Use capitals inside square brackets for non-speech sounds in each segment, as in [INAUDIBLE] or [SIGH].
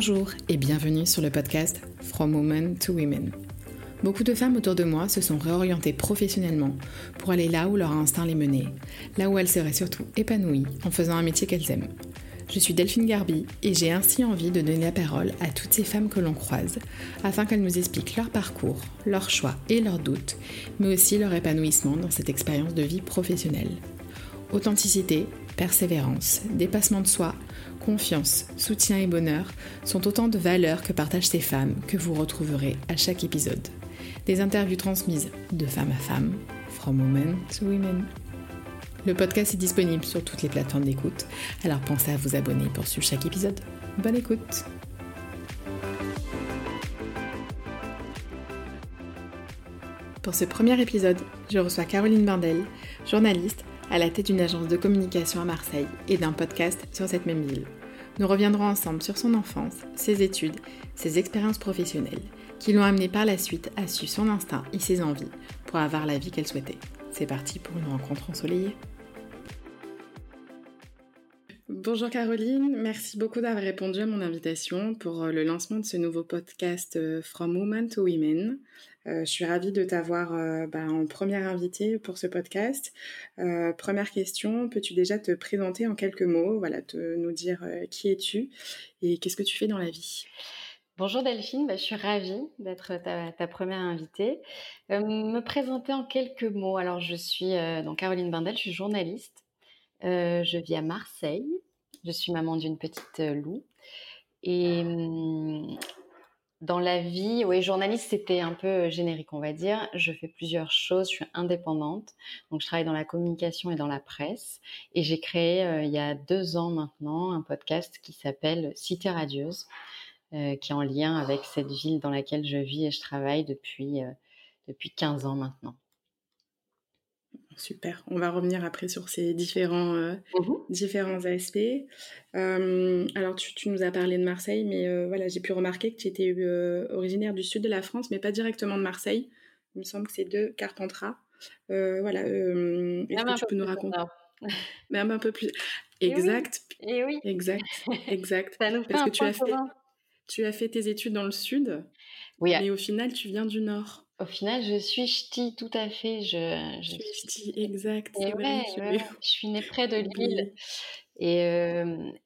Bonjour et bienvenue sur le podcast From Women to Women. Beaucoup de femmes autour de moi se sont réorientées professionnellement pour aller là où leur instinct les menait, là où elles seraient surtout épanouies en faisant un métier qu'elles aiment. Je suis Delphine Garbi et j'ai ainsi envie de donner la parole à toutes ces femmes que l'on croise afin qu'elles nous expliquent leur parcours, leurs choix et leurs doutes, mais aussi leur épanouissement dans cette expérience de vie professionnelle. Authenticité, persévérance, dépassement de soi, confiance, soutien et bonheur sont autant de valeurs que partagent ces femmes que vous retrouverez à chaque épisode. Des interviews transmises de femme à femme, from women to women. Le podcast est disponible sur toutes les plateformes d'écoute, alors pensez à vous abonner pour suivre chaque épisode. Bonne écoute Pour ce premier épisode, je reçois Caroline Bardel, journaliste à la tête d'une agence de communication à Marseille et d'un podcast sur cette même ville. Nous reviendrons ensemble sur son enfance, ses études, ses expériences professionnelles, qui l'ont amené par la suite à suivre son instinct et ses envies pour avoir la vie qu'elle souhaitait. C'est parti pour une rencontre ensoleillée. Bonjour Caroline, merci beaucoup d'avoir répondu à mon invitation pour euh, le lancement de ce nouveau podcast euh, From Women to Women. Euh, je suis ravie de t'avoir bah, en première invitée pour ce podcast. première question, peux-tu déjà te présenter en quelques mots, voilà, te, nous dire qui es-tu et qu'est-ce que tu fais dans la vie? Bonjour Delphine, bah, je suis ravie d'être ta, première invitée. me présenter en quelques mots. Alors je suis donc Caroline Bindel, je suis journaliste. Je vis à Marseille. Je suis maman d'une petite loup. Et mmh, dans la vie, oui, journaliste, c'était un peu générique, on va dire. Je fais plusieurs choses, je suis indépendante. Donc, je travaille dans la communication et dans la presse. Et j'ai créé, euh, il y a deux ans maintenant, un podcast qui s'appelle Cité radieuse, euh, qui est en lien avec cette ville dans laquelle je vis et je travaille depuis, euh, depuis 15 ans maintenant. Super. On va revenir après sur ces différents, euh, mmh différents aspects. Euh, alors, tu, nous as parlé de Marseille, mais euh, voilà, j'ai pu remarquer que tu étais originaire du sud de la France, mais pas directement de Marseille. Il me semble que c'est de Carpentras. voilà. Est-ce que tu peux nous raconter Même un peu plus. [LAUGHS] Exact. Et oui. Exact. [LAUGHS] Exact. Parce que tu as, fait, tu as fait tes études dans le sud, oui, mais au final, tu viens du nord. Au final, je suis ch'ti, tout à fait. Je, je suis ch'ti, exact. Et ouais, je... suis née près de [LAUGHS] Lille. Et,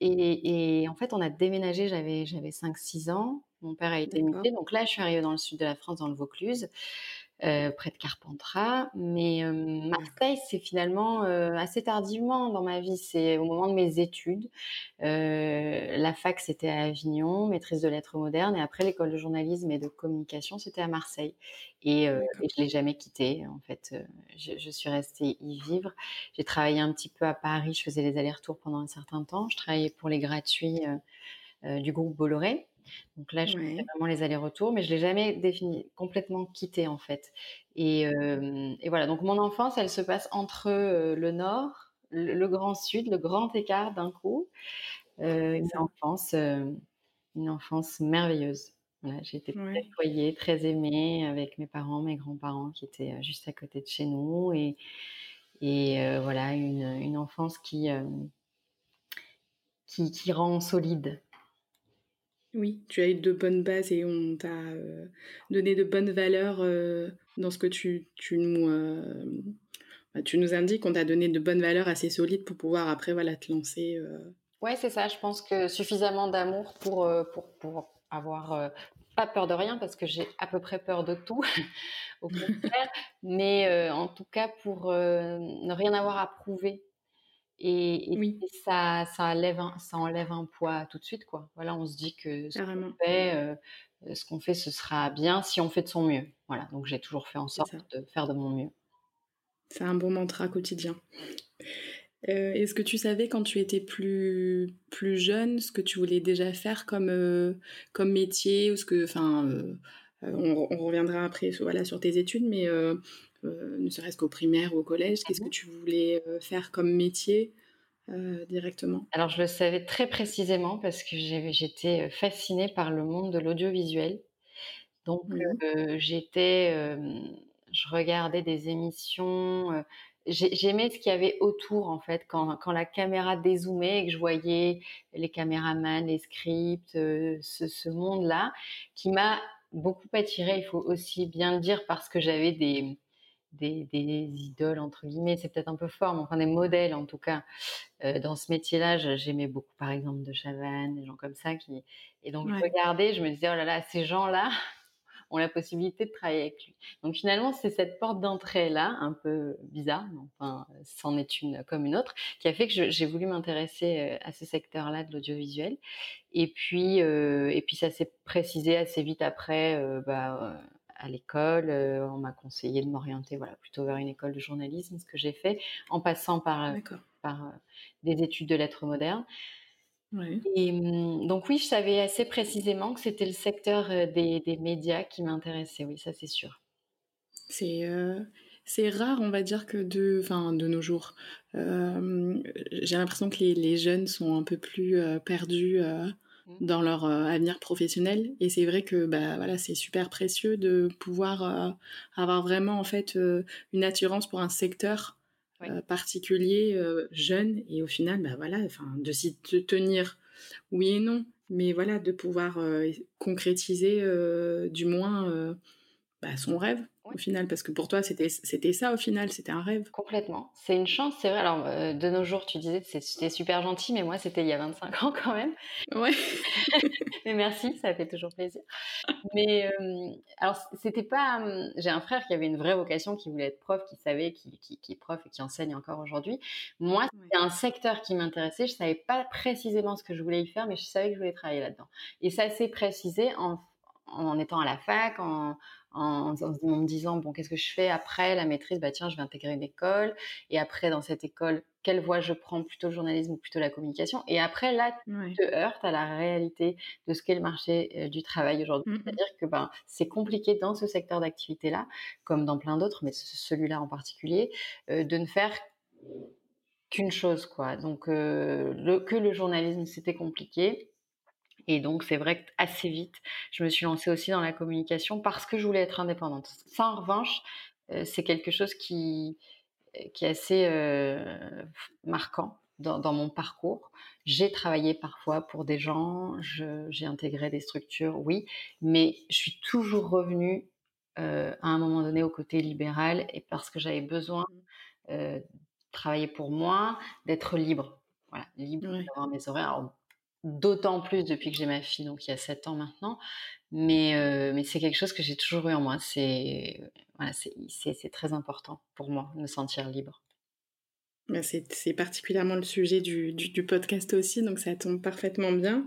et, et, en fait, on a déménagé, j'avais 5-6 ans. Mon père a été muté. Donc là, je suis arrivée dans le sud de la France, dans le Vaucluse. Euh, près de Carpentras. Mais euh, Marseille, c'est finalement euh, assez tardivement dans ma vie. C'est au moment de mes études. la fac, c'était à Avignon, maîtrise de lettres modernes. Et après, l'école de journalisme et de communication, c'était à Marseille. Et, et je l'ai jamais quitté. En fait, je, je, suis restée y vivre. J'ai travaillé un petit peu à Paris. Je faisais les allers-retours pendant un certain temps. Je travaillais pour les gratuits du groupe Bolloré. Donc là, je fais vraiment les allers-retours, mais je l'ai jamais défini complètement quitté en fait. Et, voilà. Donc mon enfance, elle se passe entre le Nord, le, Grand Sud, le grand écart d'un coup. une enfance, une enfance merveilleuse. j'ai été très foyer, très aimée avec mes parents, mes grands-parents qui étaient juste à côté de chez nous et, et voilà une, une, enfance qui, qui, qui rend solide oui, tu as eu de bonnes bases et on t'a euh, donné de bonnes valeurs euh, dans ce que tu, tu, nous, euh, bah, tu nous indiques. On t'a donné de bonnes valeurs assez solides pour pouvoir après voilà, te lancer. Ouais, c'est ça. Je pense que suffisamment d'amour pour, pour, pour avoir pas peur de rien parce que j'ai à peu près peur de tout, [LAUGHS] au contraire. [LAUGHS] mais en tout cas pour ne rien avoir à prouver et, oui. ça, ça, enlève un, ça enlève un poids tout de suite, quoi. Voilà, on se dit que ce qu'on fait, euh, ce qu'on fait, ce sera bien si on fait de son mieux. Voilà, donc j'ai toujours fait en sorte de faire de mon mieux. C'est un bon mantra quotidien. Euh, est-ce que tu savais quand tu étais plus, plus jeune ce que tu voulais déjà faire comme, euh, comme métier ou ce que, enfin, on, on, reviendra après voilà, sur tes études, mais euh, ne serait-ce qu'au primaire ou au collège Qu'est-ce que tu voulais euh, faire comme métier euh, directement? Alors, je le savais très précisément parce que j'étais fascinée par le monde de l'audiovisuel. Donc, j'étais, je regardais des émissions j'aimais ce qu'il y avait autour en fait quand, quand la caméra dézoomait et que je voyais les caméramans, les scripts, ce, ce monde-là qui m'a beaucoup attiré. Il faut aussi bien le dire parce que j'avais des des, idoles, entre guillemets, c'est peut-être un peu fort, mais enfin des modèles en tout cas. Euh, dans ce métier-là, j'aimais beaucoup par exemple de Chavannes, des gens comme ça. Qui... Et donc je regardais, je me disais, oh là là, ces gens-là [LAUGHS] ont la possibilité de travailler avec lui. Donc finalement, c'est cette porte d'entrée-là, un peu bizarre, mais enfin, c'en est une comme une autre, qui a fait que j'ai voulu m'intéresser euh, à ce secteur-là de l'audiovisuel. Et puis, euh, et puis ça s'est précisé assez vite après, bah, à l'école. On m'a conseillé de m'orienter voilà, plutôt vers une école de journalisme, ce que j'ai fait, en passant par, par des études de lettres modernes. Et mmh, donc oui, je savais assez précisément que c'était le secteur des, des médias qui m'intéressait, oui, ça c'est sûr. C'est rare, on va dire, que de, enfin, de nos jours. J'ai l'impression que les, les, jeunes sont un peu plus perdus. Dans leur euh, avenir professionnel. Et c'est vrai que bah, voilà, c'est super précieux de pouvoir euh, avoir vraiment en fait euh, une attirance pour un secteur particulier, jeune, et au final, bah, voilà, de s'y tenir, oui et non, mais voilà, de pouvoir concrétiser du moins bah, son rêve au final Parce que pour toi, c'était ça au final, c'était un rêve. Complètement. C'est une chance, c'est vrai. Alors, euh, de nos jours, tu disais que c'était super gentil, mais moi, c'était il y a 25 ans quand même. Ouais. [LAUGHS] mais merci, ça fait toujours plaisir. Mais euh, alors, c'était pas. Hum, j'ai un frère qui avait une vraie vocation, qui voulait être prof, qui savait, qui, qui, qui est prof et qui enseigne encore aujourd'hui. Moi, c'était un secteur qui m'intéressait. Je savais pas précisément ce que je voulais y faire, mais je savais que je voulais travailler là-dedans. Et ça s'est précisé en, en étant à la fac, en en, me disant bon qu'est-ce que je fais après la maîtrise? Bah tiens je vais intégrer une école. Et après dans cette école quelle voie je prends? Plutôt le journalisme ou plutôt la communication? Et après là tu te heurtes à la réalité de ce qu'est le marché euh, du travail aujourd'hui. Mmh c'est-à-dire que ben c'est compliqué dans ce secteur d'activité là comme dans plein d'autres mais celui-là en particulier euh, de ne faire qu'une chose quoi. Donc euh, le, que le journalisme c'était compliqué et donc, c'est vrai qu'assez vite, je me suis lancée aussi dans la communication parce que je voulais être indépendante. Ça, en revanche, euh, c'est quelque chose qui, qui est assez euh, marquant dans, mon parcours. J'ai travaillé parfois pour des gens, j'ai intégré des structures, oui, mais je suis toujours revenue euh, à un moment donné au côté libéral et parce que j'avais besoin mmh. de travailler pour moi, d'être libre. Voilà, libre d'avoir mes horaires. D'autant plus depuis que j'ai ma fille, donc il y a 7 ans maintenant. Mais, euh, mais c'est quelque chose que j'ai toujours eu en moi. C'est voilà, c'est très important pour moi, de me sentir libre. Bah, c'est particulièrement le sujet du, du, podcast aussi, donc ça tombe parfaitement bien.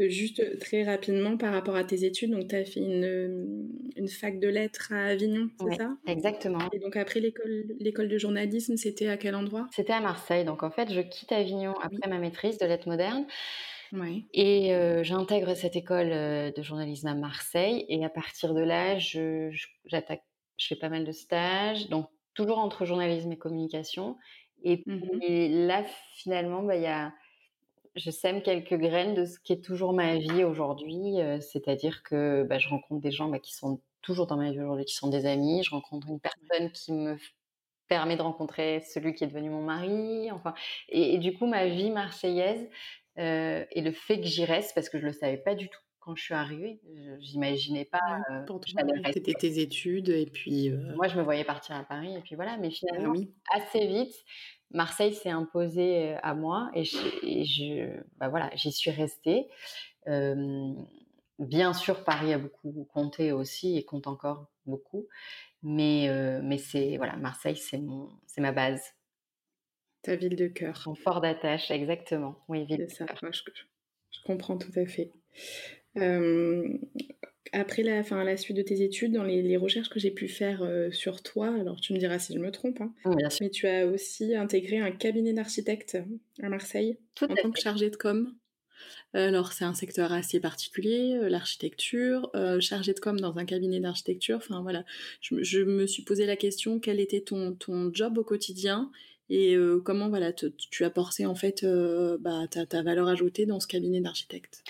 Euh, juste très rapidement par rapport à tes études, donc tu as fait une, une, fac de lettres à Avignon, c'est ça? Exactement. Et donc après l'école de journalisme, c'était à quel endroit? C'était à Marseille. Donc en fait, je quitte Avignon après ma maîtrise de lettres modernes. Et j'intègre cette école de journalisme à Marseille. Et à partir de là, je, j'attaque, je fais pas mal de stages, donc toujours entre journalisme et communication. Et, mmh là, finalement, bah, y a, je sème quelques graines de ce qui est toujours ma vie aujourd'hui. c'est-à-dire que bah, je rencontre des gens bah, qui sont toujours dans ma vie aujourd'hui, qui sont des amis. Je rencontre une personne qui me permet de rencontrer celui qui est devenu mon mari. Enfin, et du coup, ma vie marseillaise, euh, et le fait que j'y reste, parce que je le savais pas du tout quand je suis arrivée, j'imaginais pas. Euh, C'était tes études et puis. Euh Moi, je me voyais partir à Paris et puis voilà. Mais ah finalement, assez vite, Marseille s'est imposé à moi et je, bah voilà, j'y suis restée. bien sûr, Paris a beaucoup compté aussi et compte encore beaucoup, mais mais c'est voilà, Marseille, c'est mon, c'est ma base. Ta ville de cœur. Ton fort d'attache, exactement. Oui, ville de ça. je, comprends tout à fait. Euh, après la, fin, la suite de tes études, dans les, recherches que j'ai pu faire euh, sur toi, alors tu me diras si je me trompe, hein, mais tu as aussi intégré un cabinet d'architecte à Marseille en tant que chargé de com. Alors c'est un secteur assez particulier, euh, l'architecture, chargé de com dans un cabinet d'architecture. Enfin voilà, je, je, me suis posé la question quel était ton, ton job au quotidien et euh, comment voilà tu as porté en fait euh, bah, ta, valeur ajoutée dans ce cabinet d'architecte?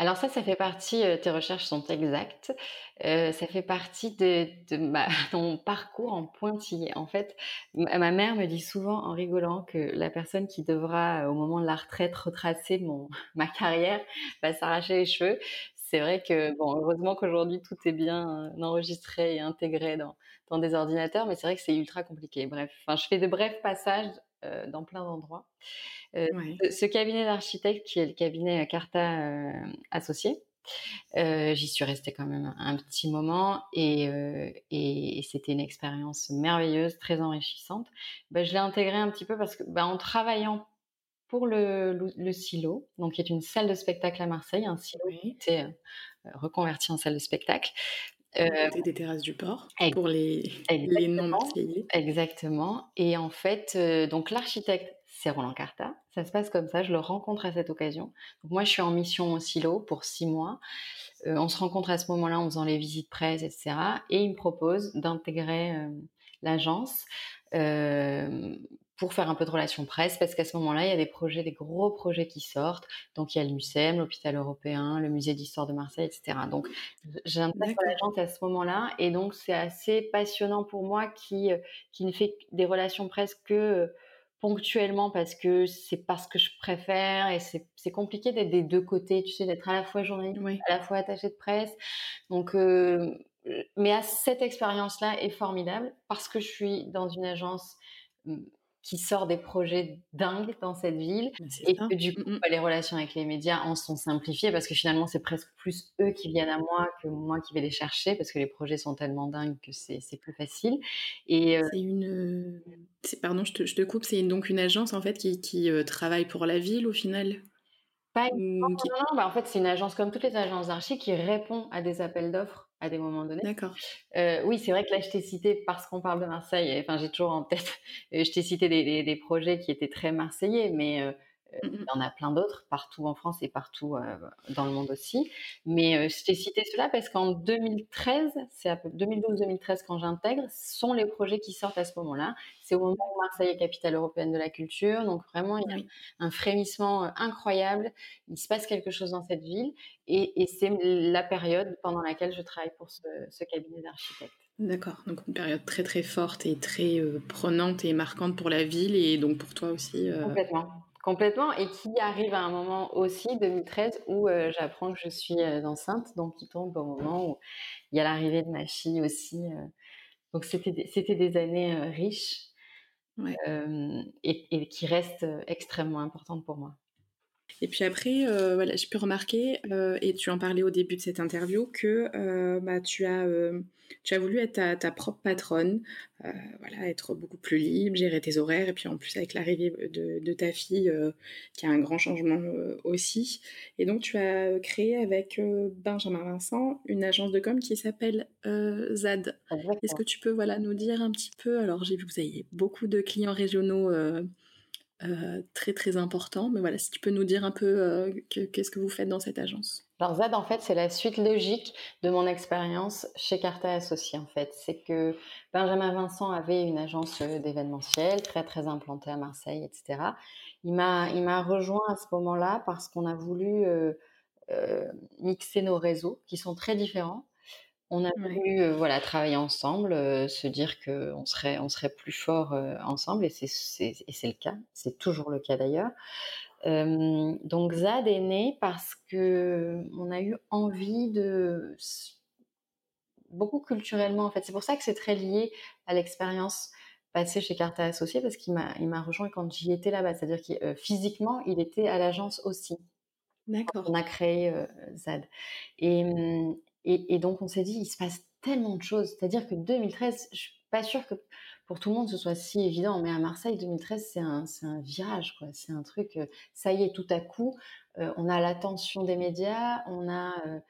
Alors ça, ça fait partie, heu, tes recherches sont exactes, ça fait partie de de mon [LAUGHS] parcours en pointillé. En fait, ma mère me dit souvent en rigolant que la personne qui devra, au moment de la retraite, retracer mon [LAUGHS] ma carrière va s'arracher les cheveux. C'est vrai que bon, heureusement qu'aujourd'hui tout est bien, heu, enregistré et intégré dans dans des ordinateurs, mais c'est vrai que c'est ultra compliqué. Bref, enfin, je fais de brefs passages, heu, dans plein d'endroits. Ouais. ce ce cabinet d'architectes qui est le cabinet, Carta, heu, Associés, heu, j'y suis restée quand même un petit moment et et et c'était une expérience merveilleuse, très enrichissante. Bah, je l'ai intégré un petit peu parce que, bah, en travaillant pour le le le Silo, donc qui est une salle de spectacle à Marseille, un silo qui Oui. été, heu, reconverti en salle de spectacle. Côté des terrasses du port, pour les les non-marseillais. exactement et en fait, heu, donc l'architecte, c'est Roland Carta. Ça se passe comme ça, je le rencontre à cette occasion. Donc moi, je suis en mission au Silo pour 6 mois. Heu, on se rencontre à ce moment-là en faisant les visites presse et cetera et il me propose d'intégrer, l'agence, pour faire un peu de relations presse parce qu'à ce moment-là, il y a des projets, des gros projets qui sortent. Donc il y a le MUCEM, l'hôpital européen, le musée d'histoire de Marseille et cetera. Donc j'intègre D'accord. l'agence à ce moment-là et donc c'est assez passionnant pour moi qui, heu, qui ne fait des relations presse que, heu, ponctuellement parce que c'est pas ce que je préfère et c'est compliqué d'être des 2 côtés, tu sais? D'être à la fois journaliste, à la fois attachée de presse. Donc heu, mais à cette expérience-là est formidable parce que je suis dans une agence, mmh, qui sort des projets dingues dans cette ville et ça. que du coup, Mmh mh. bah, les relations avec les médias en sont simplifiées parce que finalement, c'est presque plus eux qui viennent à moi que moi qui vais les chercher parce que les projets sont tellement dingues que c'est plus facile et heu C'est une, pardon, je te je te coupe, c'est donc une agence en fait qui qui, heu, travaille pour la ville au final? Pas non, non, non, bah, en fait, c'est une agence comme toutes les agences d'archi qui répond à des appels d'offres à des moments donnés. d'accord. Heu, oui, c'est vrai que là, je t'ai cité parce qu'on parle de Marseille enfin, j'ai toujours en tête, heu, [LAUGHS] je t'ai cité des des des projets qui étaient très marseillais, mais Mmh mh. il y en a plein d'autres partout en France et partout, dans le monde aussi. Mais heu, je t'ai cité ceux-là parce qu'en 2013, c'est à peu 2012-2013 quand j'intègre, sont les projets qui sortent à ce moment-là. C'est au moment où. Marseille est capitale européenne de la culture, donc vraiment il y a un frémissement, incroyable. Il se passe quelque chose dans cette ville et et c'est la période pendant laquelle je travaille pour ce ce cabinet d'architectes. D'accord, donc une période très, très forte et très, prenante et marquante pour la ville et donc pour toi aussi, Complètement, complètement et qui arrive à un moment aussi, 2013, où, heu, j'apprends que je suis, heu, enceinte, donc qui tombe au moment où il y a l'arrivée de ma fille aussi, heu, donc c'était des années, riches, ouais. et et qui restent, extrêmement importantes pour moi. Et puis après, heu, voilà, j'ai pu remarquer, heu et tu en parlais au début de cette interview que, heu, bah, tu as, hem, tu as voulu être ta ta propre patronne, voilà, être beaucoup plus libre, gérer tes horaires et puis en plus avec l'arrivée, de de ta fille, qui a un grand changement, aussi et donc tu as, créé avec, Benjamin Vincent une agence de com qui s'appelle, ZAD. Est-ce que tu peux, voilà, nous dire un petit peu alors j'ai vu que vous aviez beaucoup de clients régionaux, Heu, très, très important, mais voilà, si tu peux nous dire un peu, que qu'est-ce que vous faites dans cette agence? Alors Z, en fait, c'est la suite logique de mon expérience chez Carta Associés, en fait. C'est que Benjamin Vincent avait une agence, heu, d'événementiel très, très implantée à Marseille et cetera. Il m'a il m'a rejoint à ce moment-là parce qu'on a voulu, mixer nos réseaux qui sont très différents. On a Ouais, voulu, voilà, travailler ensemble, se dire qu'on serait on serait plus forts, heu, ensemble et c'est c'est et c'est le cas. C'est toujours le cas d'ailleurs. Donc ZAD est né parce qu'on a eu envie de beaucoup culturellement, en fait. C'est pour ça que c'est très lié à l'expérience passée chez Carta Associés parce qu'il m'a il m'a rejoint quand j'y étais là-bas. C'est-à-dire heu, physiquement, il était à l'agence aussi. On d'accord. a créé, ZAD et mmh et et donc on s'est dit: «Il se passe tellement de choses». C'est-à-dire que 2013, je suis pas sûre que pour tout le monde ce soit si évident, mais à Marseille 2013 c'est un c'est un virage quoi. C'est un truc, heu, ça y est tout à coup, heu, on a l'attention des médias, on a, heu,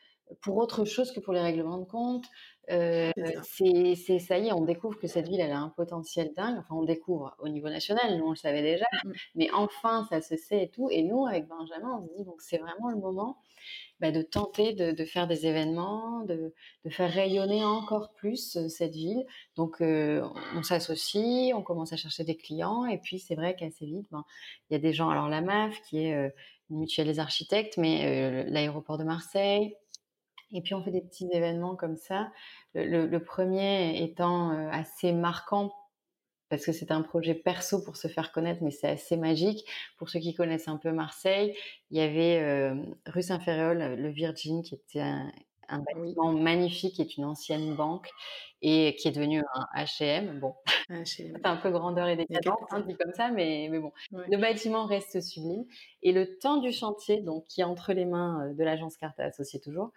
pour autre chose que pour les règlements de compte, Euh, c'est ça. y est, on découvre que cette ville, elle a un potentiel dingue. Enfin, on découvre au niveau national, nous on le savait déjà, mmh. mais enfin, ça se sait et tout. Et nous, avec Benjamin, on se dit, donc c'est vraiment le moment bah, de tenter de, faire des événements, de, faire rayonner encore plus euh, cette ville. Donc, euh, on s'associe, on commence à chercher des clients, et puis c'est vrai qu'assez vite, ben, il y a des gens, alors la MAF, qui est euh, une mutuelle des architectes, mais l'aéroport de Marseille, et puis on fait des petits événements comme ça. Le, premier étant assez marquant parce que c'est un projet perso pour se faire connaître, mais c'est assez magique. Pour ceux qui connaissent un peu Marseille, il y avait rue Saint-Ferréol, le Virgin, qui était un, bâtiment magnifique, qui est une ancienne banque et qui est devenu un H&M. Bon, [LAUGHS] c'est un peu grandeur et décadence, hein, dit comme ça, mais, mais bon, le bâtiment reste sublime. Et le temps du chantier, donc qui est entre les mains de l'agence Carta associée toujours,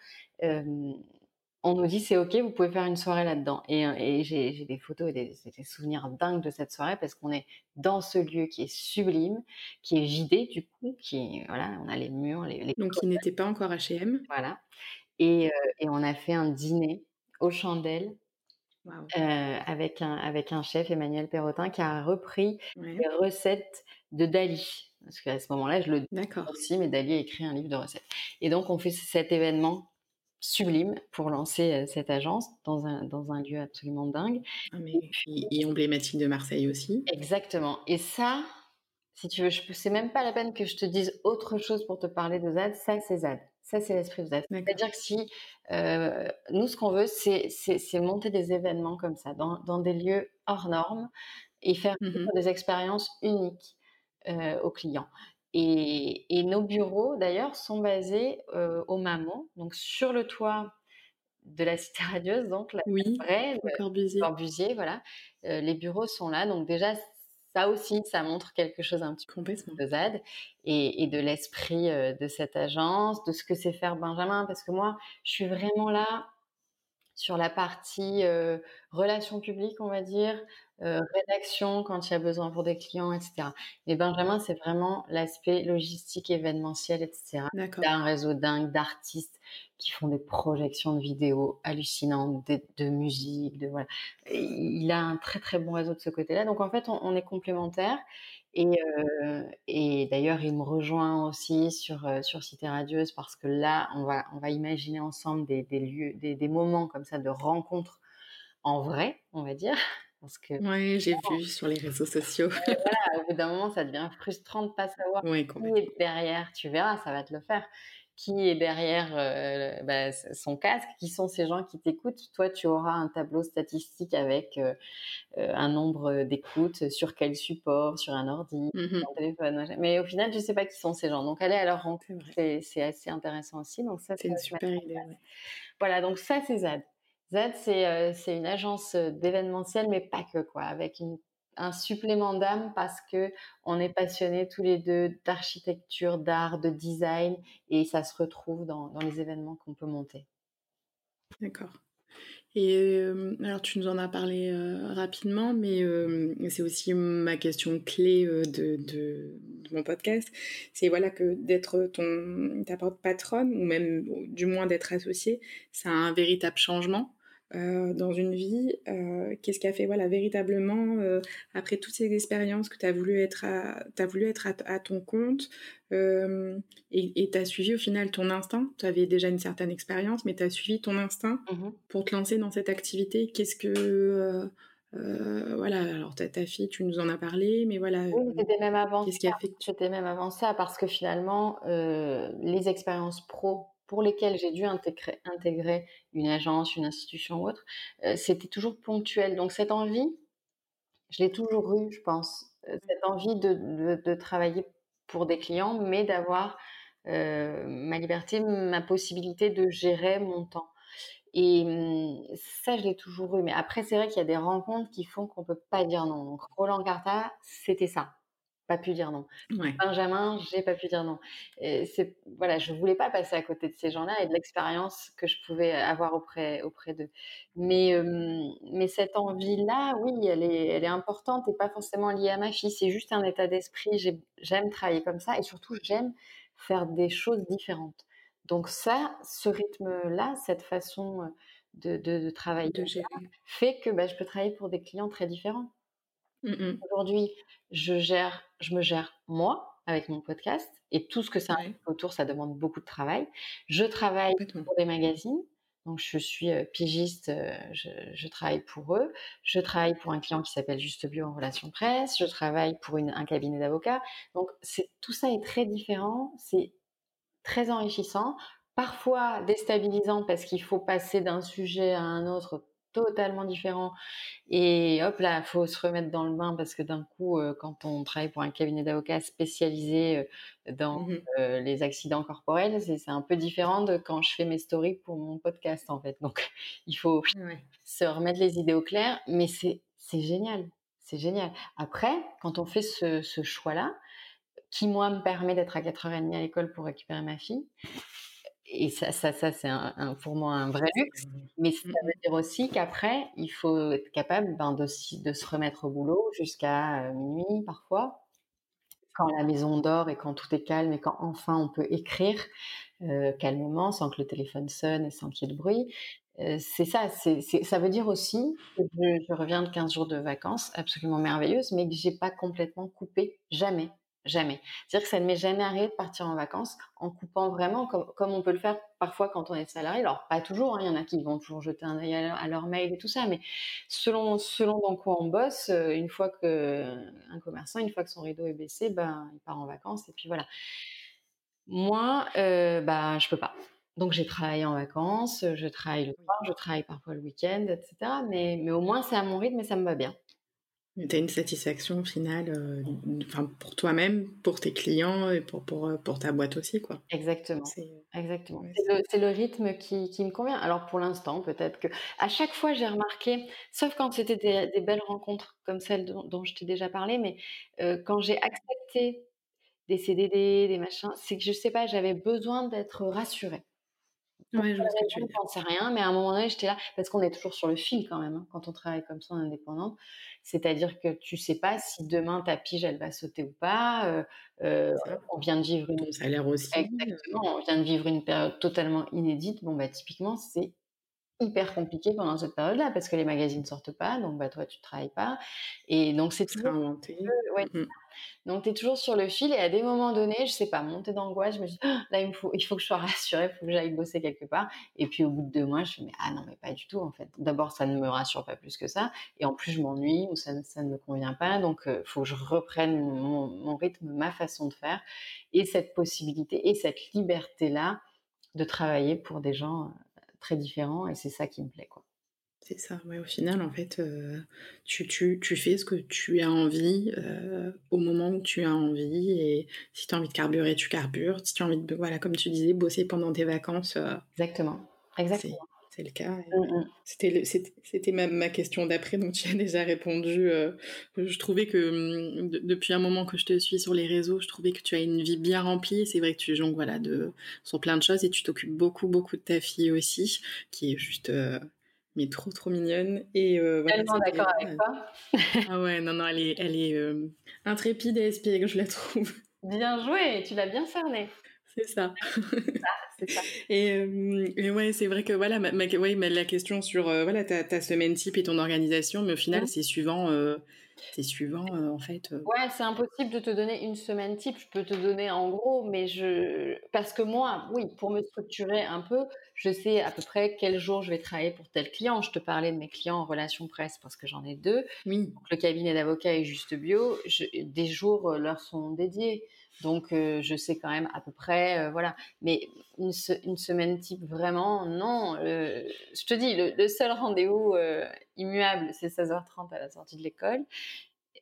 on nous dit c'est ok, vous pouvez faire une soirée là-dedans. Et, et j'ai des photos et des, des, souvenirs dingues de cette soirée parce qu'on est dans ce lieu qui est sublime, qui est vidé du coup, qui voilà, on a les murs, les, donc il n'était pas encore H&M. Voilà. Et, euh, et, on a fait un dîner aux chandelles. Euh, avec un avec un chef Emmanuel Perrotin qui a repris les recettes de Dali parce qu'à ce moment-là je le dis aussi mais Dali a écrit un livre de recettes et donc on fait cet événement sublime pour lancer cette agence dans un, dans un lieu absolument dingue. Ah, mais, et puis, et emblématique de Marseille aussi. Exactement. Et ça, si tu veux, je c'est même pas la peine que je te dise autre chose pour te parler de ZAD. Ça, c'est ZAD. Ça, c'est l'esprit de ZAD. C'est-à-dire que si euh, nous, ce qu'on veut, c'est, c'est, monter des événements comme ça, dans, dans des lieux hors normes et faire mmh des expériences uniques euh, aux clients. Et, nos bureaux, d'ailleurs, sont basés au Mamon, donc sur le toit de la cité radieuse, donc la oui, vraie, Corbusier. Corbusier, voilà. les bureaux sont là, donc déjà ça aussi, ça montre quelque chose un petit peu de ZAD et, et de l'esprit de cette agence, de ce que c'est faire Benjamin, parce que moi, je suis vraiment là sur la partie relations publiques, on va dire, euh, rédaction quand il y a besoin pour des clients, etc. Mais Benjamin, c'est vraiment l'aspect logistique, événementiel, etc. Il a un réseau dingue d'artistes qui font des projections de vidéos hallucinantes, de, musique, de voilà. il a un très très bon réseau de ce côté-là. Donc en fait, on, est complémentaires. Et, euh, et d'ailleurs, il me rejoint aussi sur euh, sur Cité Radieuse parce que là, on va on va imaginer ensemble des, des lieux, des, des moments comme ça de rencontres en vrai, on va dire. Parce que ouais, j'ai vu sur les réseaux sociaux. [LAUGHS] voilà, au bout d'un moment, ça devient frustrant de pas savoir qui est derrière. Tu verras, ça va te le faire. Qui est derrière euh, bah, son casque? Qui sont ces gens qui t'écoutent? Toi, tu auras un tableau statistique avec euh, euh, un nombre d'écoutes sur quel support, sur un ordi, mmh sur un téléphone. Mais au final, je sais pas qui sont ces gens. Donc, aller à leur rencontre, c'est assez intéressant aussi. Donc ça, c'est une super idée. Voilà, donc ça, c'est ZAD. Z, euh, c'est une agence euh, d'événementiel, mais pas que, quoi, avec un supplément d'âme parce que on est passionnés tous les deux d'architecture, d'art, de design, et ça se retrouve dans, les événements qu'on peut monter. D'accord. Et euh, alors tu nous en as parlé rapidement, mais c'est aussi ma question clé de, de, mon podcast. C'est voilà que d'être ton ta patronne ou même du moins d'être associé, c'est un véritable changement? Euh, dans une vie, euh, qu'est-ce qui a fait voilà véritablement euh, après toutes ces expériences que tu as voulu être à, as voulu être à, ton compte et tu as suivi au final ton instinct, tu avais déjà une certaine expérience mais tu as suivi ton instinct mmh pour te lancer dans cette activité. Qu'est-ce que voilà, alors ta, ta, fille, tu nous en as parlé, mais voilà. Oui, c'était même avant. Qu'est-ce qui a fait C'était même avant ça, parce que finalement, les expériences pro pour lesquels j'ai dû intégrer, intégrer, une agence, une institution ou autre, euh, c'était toujours ponctuel. Donc cette envie, je l'ai toujours eue, je pense. Euh, cette envie de, de, travailler pour des clients, mais d'avoir euh, ma liberté, ma possibilité de gérer mon temps. Et hum, ça, je l'ai toujours eu. Mais après, c'est vrai qu'il y a des rencontres qui font qu'on peut pas dire non. Donc Roland Carta, c'était ça pas pu dire non. Benjamin, j'ai pas pu dire non. C'est voilà, je voulais pas passer à côté de ces gens-là et de l'expérience que je pouvais avoir auprès auprès d'eux. Mais mais cette envie-là, oui, elle est elle est importante et pas forcément liée à ma fille. C'est juste un état d'esprit. J'aime travailler comme ça et surtout j'aime faire des choses différentes. Donc ça, ce rythme-là, cette façon de, de, travailler fait que bah, je peux travailler pour des clients très différents. Mmh Aujourd'hui, je gère, je me gère moi avec mon podcast et tout ce que ça implique autour, ça demande beaucoup de travail. Je travaille pour des magazines, donc je suis pigiste, je, travaille pour eux. Je travaille pour un client qui s'appelle Juste Bio en relation presse. Je travaille pour un cabinet d'avocats. Donc c'est tout ça est très différent, c'est très enrichissant, parfois déstabilisant parce qu'il faut passer d'un sujet à un autre totalement différent. Et hop là, il faut se remettre dans le bain parce que d'un coup, euh, quand on travaille pour un cabinet d'avocats spécialisé euh, dans mmh euh, les accidents corporels, c'est un peu différent de quand je fais mes stories pour mon podcast en fait. Donc [LAUGHS] il faut se remettre les idées au clair, mais c'est génial, c'est génial. Après, quand on fait ce, ce choix-là, qui moi me permet d'être à 4h30 à l'école pour récupérer ma fille, et ça, ça, ça c'est un, pour moi un vrai luxe. Mais ça veut dire aussi qu'après, il faut être capable ben, de, de, se remettre au boulot jusqu'à minuit parfois, quand la maison dort et quand tout est calme et quand enfin on peut écrire euh, calmement sans que le téléphone sonne et sans qu'il y ait de bruit. Euh, c'est ça, c'est, ça veut dire aussi que je, je, reviens de 15 jours de vacances absolument merveilleuses, mais que j'ai pas complètement coupé, jamais. Jamais. C'est-à-dire que ça ne m'est jamais arrivé de partir en vacances en coupant vraiment comme, on peut le faire parfois quand on est salarié. Alors pas toujours, hein, il y en a qui vont toujours jeter un œil à, leur, mail et tout ça, mais selon selon dans quoi on bosse, euh, une fois que un commerçant, une fois que son rideau est baissé, ben il part en vacances et puis voilà. Moi, euh, bah je peux pas. Donc j'ai travaillé en vacances, je travaille le soir, je travaille parfois le week-end, etc. Mais, mais au moins c'est à mon rythme et ça me va bien. Tu as une satisfaction finale euh, enfin, pour toi-même, pour tes clients et pour, pour, euh, pour, ta boîte aussi. Quoi. Exactement. C'est, Exactement. c'est, le, rythme qui, qui, me convient. Alors pour l'instant, peut-être que à chaque fois, j'ai remarqué, sauf quand c'était des, belles rencontres comme celles dont, je t'ai déjà parlé, mais euh, quand j'ai accepté des CDD, des machins, c'est que je sais pas, j'avais besoin d'être rassurée. Ouais, je ne pensais rien, mais à un moment donné, j'étais là parce qu'on est toujours sur le fil quand même hein, quand on travaille comme ça en indépendant. C'est-à-dire que tu sais pas si demain ta pige elle va sauter ou pas. Euh, euh, on vient de vivre une. Ça a l'air aussi. Exactement. On vient de vivre une période totalement inédite. Bon bah typiquement c'est hyper compliqué pendant cette période-là parce que les magazines sortent pas, donc bah toi tu travailles pas, et donc c'est toujours inventé. Ouais, mmh. Donc tu es toujours sur le fil et à des moments donnés, je sais pas, monter d'angoisse, je me dis «Ah, là il me faut, il faut que je sois rassurée, il faut que j'aille bosser quelque part, et puis au bout de deux mois, je me dis ah non mais pas du tout en fait. D'abord ça ne me rassure pas plus que ça, et en plus je m'ennuie ou ça, ça ne me convient pas, donc il faut que je reprenne mon, mon rythme, ma façon de faire, et cette possibilité et cette liberté là de travailler pour des gens très différent et c'est ça qui me plaît quoi. C'est ça, ouais, au final, en fait, euh, tu, tu, tu, fais ce que tu as envie euh, au moment où tu as envie. Et si tu as envie de carburer, tu carbures. Si tu as envie de, voilà, comme tu disais, bosser pendant tes vacances. Euh, Exactement. Exactement c'est le cas. Mmh. C'était c'était ma, ma, question d'après, donc tu as déjà répondu. Euh, je trouvais que mmh, depuis un moment que je te suis sur les réseaux, je trouvais que tu as une vie bien remplie. C'est vrai que tu jongles voilà, de, sur plein de choses et tu t'occupes beaucoup, beaucoup de ta fille aussi, qui est juste... Euh, mais trop trop mignonne et euh, voilà, tellement d'accord avec toi [LAUGHS] ah ouais non non elle est elle est intrépide et espiègle je la trouve bien joué tu l'as bien cerné c'est ça. ça. [LAUGHS] Et, et, ouais, c'est vrai que voilà, ma, ouais, la question sur euh, voilà ta, ta, semaine type et ton organisation, mais au final, mmh. c'est suivant. Euh, c'est suivant euh, en fait. Ouais, c'est impossible de te donner une semaine type. Je peux te donner en gros, mais je parce que moi, oui, pour me structurer un peu, je sais à peu près quel jour je vais travailler pour tel client. Je te parlais de mes clients en relation presse parce que j'en ai deux. Oui. Donc, le cabinet d'avocat est juste bio. Je, des jours leur sont dédiés. Donc, euh, je sais quand même à peu près, euh, voilà. Mais une, semaine type, vraiment, non. Euh, je te dis, le, seul rendez-vous immuable, c'est 16h30 à la sortie de l'école,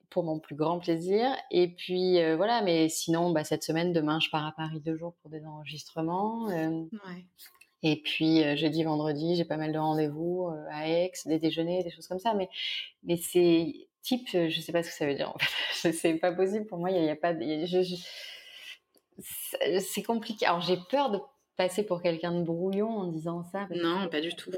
pour mon plus grand plaisir. Et puis, voilà, mais sinon, bah, cette semaine, demain, je pars à Paris deux jours pour des enregistrements. Ouais. Et puis jeudi, vendredi, j'ai pas mal de rendez-vous à Aix, des déjeuners, des choses comme ça. Mais, mais c'est type, je sais pas ce que ça veut dire. En fait. [LAUGHS] c'est pas possible pour moi. Il y, a, pas. c'est compliqué. Alors j'ai peur de passer pour quelqu'un de brouillon en disant ça. Non, pas du tout.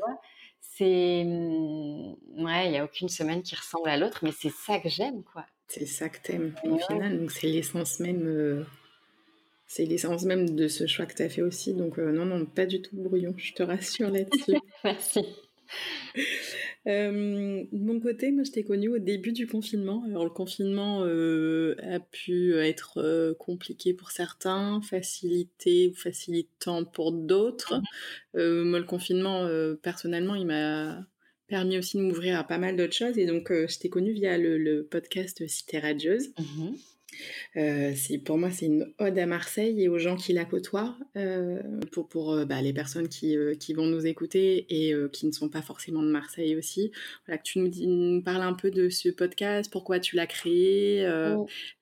C'est mmh, ouais, il y a aucune semaine qui ressemble à l'autre, mais c'est ça que j'aime, quoi. C'est ça que t'aimes au final. Donc c'est l'essence même. Euh, c'est l'essence même de ce choix que tu as fait aussi. Donc non, non, pas du tout brouillon. Je te rassure là-dessus. [LAUGHS] Merci. De mon côté, moi, je t'ai connue au début du confinement. Alors, le confinement a pu être compliqué pour certains, facilité ou facilitant pour d'autres. Mmh moi, le confinement, personnellement, il m'a permis aussi de m'ouvrir à pas mal d'autres choses. Et donc, je t'ai connue via le, podcast Cité Radieuse. Mmh euh, pour moi c'est une ode à Marseille et aux gens qui la côtoient euh, pour pour euh, bah, les personnes qui, qui vont nous écouter et qui ne sont pas forcément de Marseille aussi. Voilà que tu nous, nous, parles un peu de ce podcast pourquoi tu l'as créé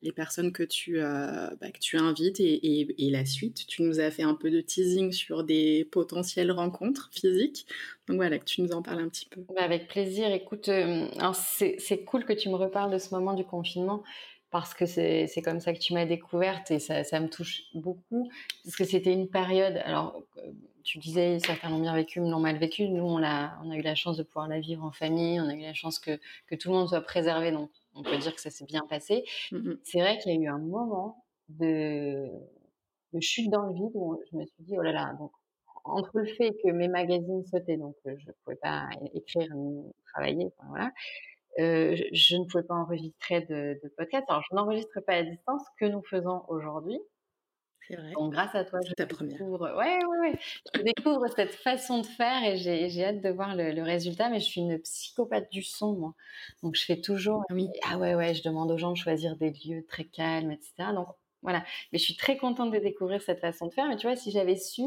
les personnes que tu bah, que tu invites et, et, la suite. Tu nous as fait un peu de teasing sur des potentielles rencontres physiques. Donc voilà que tu nous en parles un petit peu. Bah, avec plaisir. Écoute c'est cool que tu me reparles de ce moment du confinement parce que c'est comme ça que tu m'as découverte et ça, ça, me touche beaucoup parce que c'était une période. Alors, euh, tu disais certains l'ont bien vécu, l'ont mal vécu. Nous, on a, on a eu la chance de pouvoir la vivre en famille. On a eu la chance que, que tout le monde soit préservé. Donc, on peut dire que ça s'est bien passé. Mmh c'est vrai qu'il y a eu un moment de, de chute dans le vide où je me suis dit, oh là là, donc entre le fait que mes magazines sautaient, donc euh, je ne pouvais pas écrire ni travailler, enfin, voilà, euh, je, ne pouvais pas enregistrer de, de podcast. Alors, je n'enregistre pas à distance que nous faisons aujourd'hui. C'est vrai. Donc, grâce à toi, je ta découvre, ouais, ouais, ouais. je découvre cette façon de faire et j'ai hâte de voir le, résultat. Mais je suis une psychopathe du son, moi. Donc, je fais toujours. Ah oui. Ah ouais, ouais. Je demande aux gens de choisir des lieux très calmes, etc. Donc, voilà. Mais je suis très contente de découvrir cette façon de faire. Mais tu vois, si j'avais su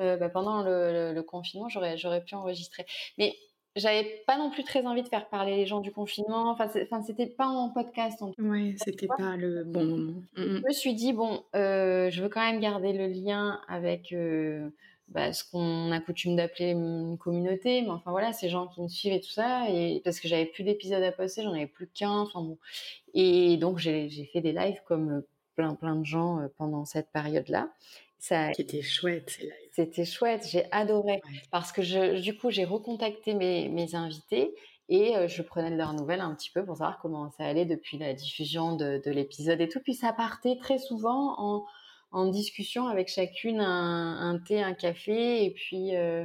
euh, bah, pendant le, le confinement, j'aurais pu enregistrer. Mais j'avais pas non plus très envie de faire parler les gens du confinement. Enfin, c'était pas en podcast. En tout ouais, c'était pas le bon moment. Je mm, mm. me suis dit bon, euh, je veux quand même garder le lien avec euh, bah, ce qu'on a coutume d'appeler une communauté. Mais enfin voilà, ces gens qui me suivent et tout ça. Et parce que j'avais plus d'épisodes à poster, j'en avais plus qu'un. Enfin bon. Et donc j'ai fait des lives comme plein plein de gens euh, pendant cette période-là. Ça, qui était chouette. C'était chouette, j'ai adoré parce que je, du coup j'ai recontacté mes, mes invités et je prenais de leurs nouvelles un petit peu pour savoir comment ça allait depuis la diffusion de, de l'épisode et tout. Puis ça partait très souvent en, en discussion avec chacune un, un, thé, un café et puis euh,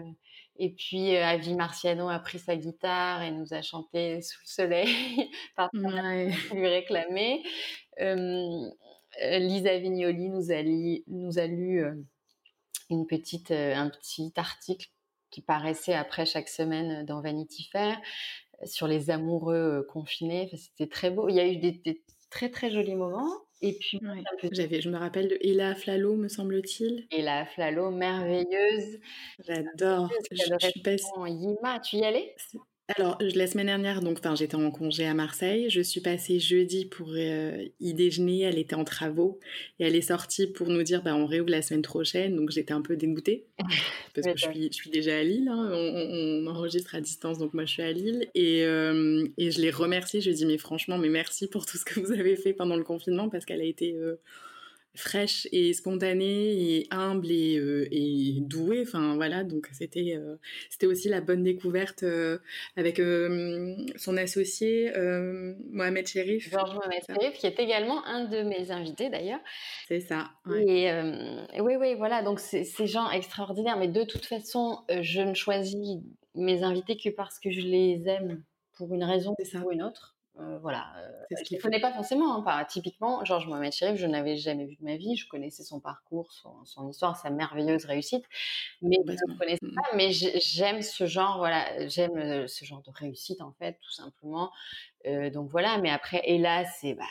et puis Avi Marciano a pris sa guitare et nous a chanté sous le soleil [LAUGHS] parce qu'on ouais. lui réclamait. Euh, Lisa Vignoli nous a, nous a lu euh, une petite, euh, un petit article qui paraissait après chaque semaine dans Vanity Fair sur les amoureux confinés. C'était très beau. Il y a eu des, très très jolis moments. Et puis, j'avais, je me rappelle de Ella Flalo, me semble-t-il. Ella Flalo, merveilleuse. J'adore. Je, suis pas... Yima, tu y allais? Alors, la semaine dernière, donc, j'étais en congé à Marseille. Je suis passée jeudi pour euh, y déjeuner. Elle était en travaux et elle est sortie pour nous dire, bah, on réouvre la semaine prochaine. Donc, j'étais un peu dégoûtée [LAUGHS] parce que je suis, je suis déjà à Lille. Hein. On, enregistre à distance, donc moi, je suis à Lille et, euh, et je l'ai remerciée. Je lui ai dit, mais franchement, mais merci pour tout ce que vous avez fait pendant le confinement parce qu'elle a été euh, fraîche et spontanée et humble et, euh, et douée. Enfin voilà, donc c'était euh, c'était aussi la bonne découverte euh, avec son associé Mohamed Sherif. Georges Mohamed Sherif, qui est également un de mes invités d'ailleurs. C'est ça. Et oui, oui, voilà. Donc ces gens extraordinaires. Mais de toute façon, je ne choisis mes invités que parce que je les aime pour une raison ou une autre. Euh, voilà, euh, je ne connais pas forcément. Hein, typiquement, Georges Mohamed Chérif, je n'avais jamais vu de ma vie. Je connaissais son parcours, son, histoire, sa merveilleuse réussite, mais je ne connaissais mmh. pas. Mais j'aime ce genre, voilà, j'aime euh, ce genre de réussite en fait, tout simplement. Euh, donc voilà, mais après Ella, c'est bah,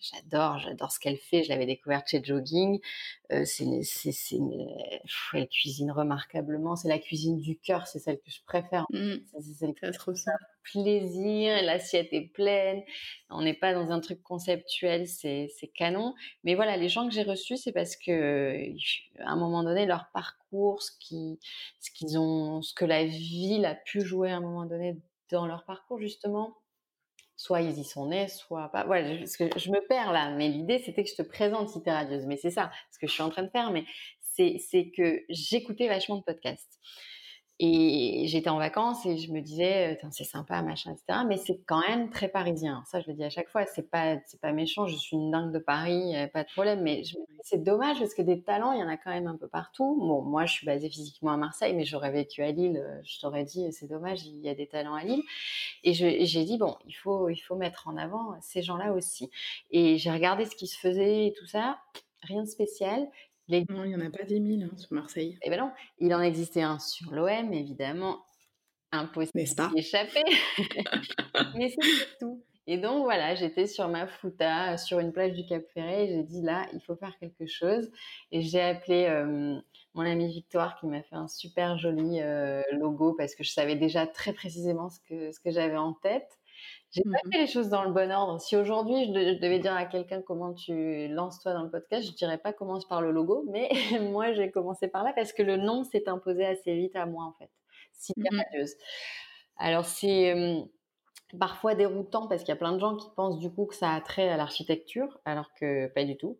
j'adore, j'adore ce qu'elle fait. Je l'avais découverte chez Jogging. Euh, c'est, elle cuisine remarquablement. C'est la cuisine du cœur, c'est celle que je préfère. Mmh. C'est celle trop ça. Plaisir, l'assiette est pleine. On n'est pas dans un truc conceptuel, c'est, canon. Mais voilà, les gens que j'ai reçus, c'est parce que à un moment donné, leur parcours, ce qui, ce qu'ils ont, ce que la ville a pu jouer à un moment donné dans leur parcours justement soit ils y sont nés, soit pas. Voilà, parce que je me perds là, mais l'idée c'était que je te présente Cité Radieuse, mais c'est ça, ce que je suis en train de faire, mais c'est que j'écoutais vachement de podcasts. Et j'étais en vacances et je me disais, c'est sympa, machin, etc. Mais c'est quand même très parisien. Ça, je le dis à chaque fois. C'est pas, c'est pas méchant. Je suis une dingue de Paris, pas de problème. Mais c'est dommage parce que des talents, il y en a quand même un peu partout. Bon, moi, je suis basée physiquement à Marseille, mais j'aurais vécu à Lille. Je t'aurais dit, c'est dommage, il y a des talents à Lille. Et j'ai dit, bon, il faut, il faut mettre en avant ces gens-là aussi. Et j'ai regardé ce qui se faisait et tout ça. Rien de spécial. Non, il n'y en a pas 10 000 hein, sur Marseille. Eh ben non, il en existait un sur l'OM, évidemment. Impossible d'y échapper. [LAUGHS] Mais c'est tout. Et donc voilà, j'étais sur ma fouta, sur une plage du Cap Ferré, et j'ai dit là, il faut faire quelque chose. Et j'ai appelé euh, mon amie Victoire qui m'a fait un super joli euh, logo parce que je savais déjà très précisément ce que, ce que j'avais en tête. J'ai pas mmh fait les choses dans le bon ordre. Si aujourd'hui je, devais dire à quelqu'un comment tu lances toi dans le podcast, je dirais pas commence par le logo, mais [LAUGHS] moi j'ai commencé par là parce que le nom s'est imposé assez vite à moi en fait. Cité mmh radieuse. Alors c'est parfois déroutant parce qu'il y a plein de gens qui pensent du coup que ça a trait à l'architecture, alors que pas du tout.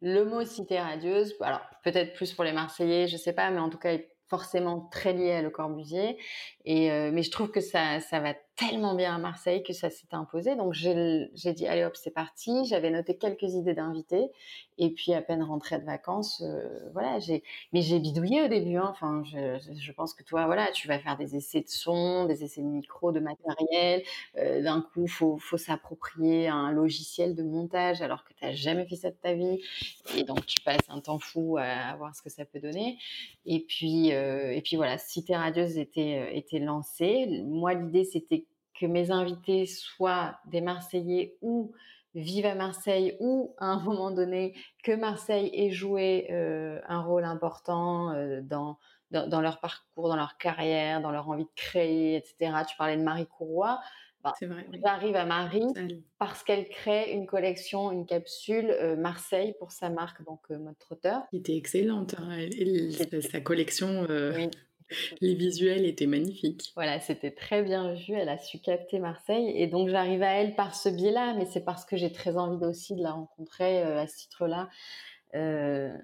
Le mot cité radieuse, alors peut-être plus pour les Marseillais, je sais pas, mais en tout cas forcément très lié à Le Corbusier. Et, mais je trouve que ça, ça va tellement bien à Marseille que ça s'est imposé. Donc j'ai dit allez hop c'est parti. J'avais noté quelques idées d'invités et puis à peine rentrée de vacances, euh, voilà j'ai mais j'ai bidouillé au début. Hein. Enfin je, je, pense que toi voilà tu vas faire des essais de son, des essais de micro, de matériel. Euh, d'un coup faut faut s'approprier un logiciel de montage alors que tu n'as jamais fait ça de ta vie et donc tu passes un temps fou à, voir ce que ça peut donner. Et puis euh, et puis voilà Cité radieuse était était lancée. Moi l'idée c'était que mes invités soient des Marseillais ou vivent à Marseille ou à un moment donné que Marseille ait joué euh, un rôle important euh, dans, dans, leur parcours, dans leur carrière, dans leur envie de créer, etc. Tu parlais de Marie Courroy. Bah, J'arrive à Marie parce qu'elle crée une collection, une capsule euh, Marseille pour sa marque, donc Mode Trotteur. Qui était excellente. Hein. sa collection [LAUGHS] les visuels étaient magnifiques. Voilà, c'était très bien vu. Elle a su capter Marseille. Et donc, j'arrive à elle par ce biais-là, mais c'est parce que j'ai très envie aussi de la rencontrer euh, à ce titre-là. Euh,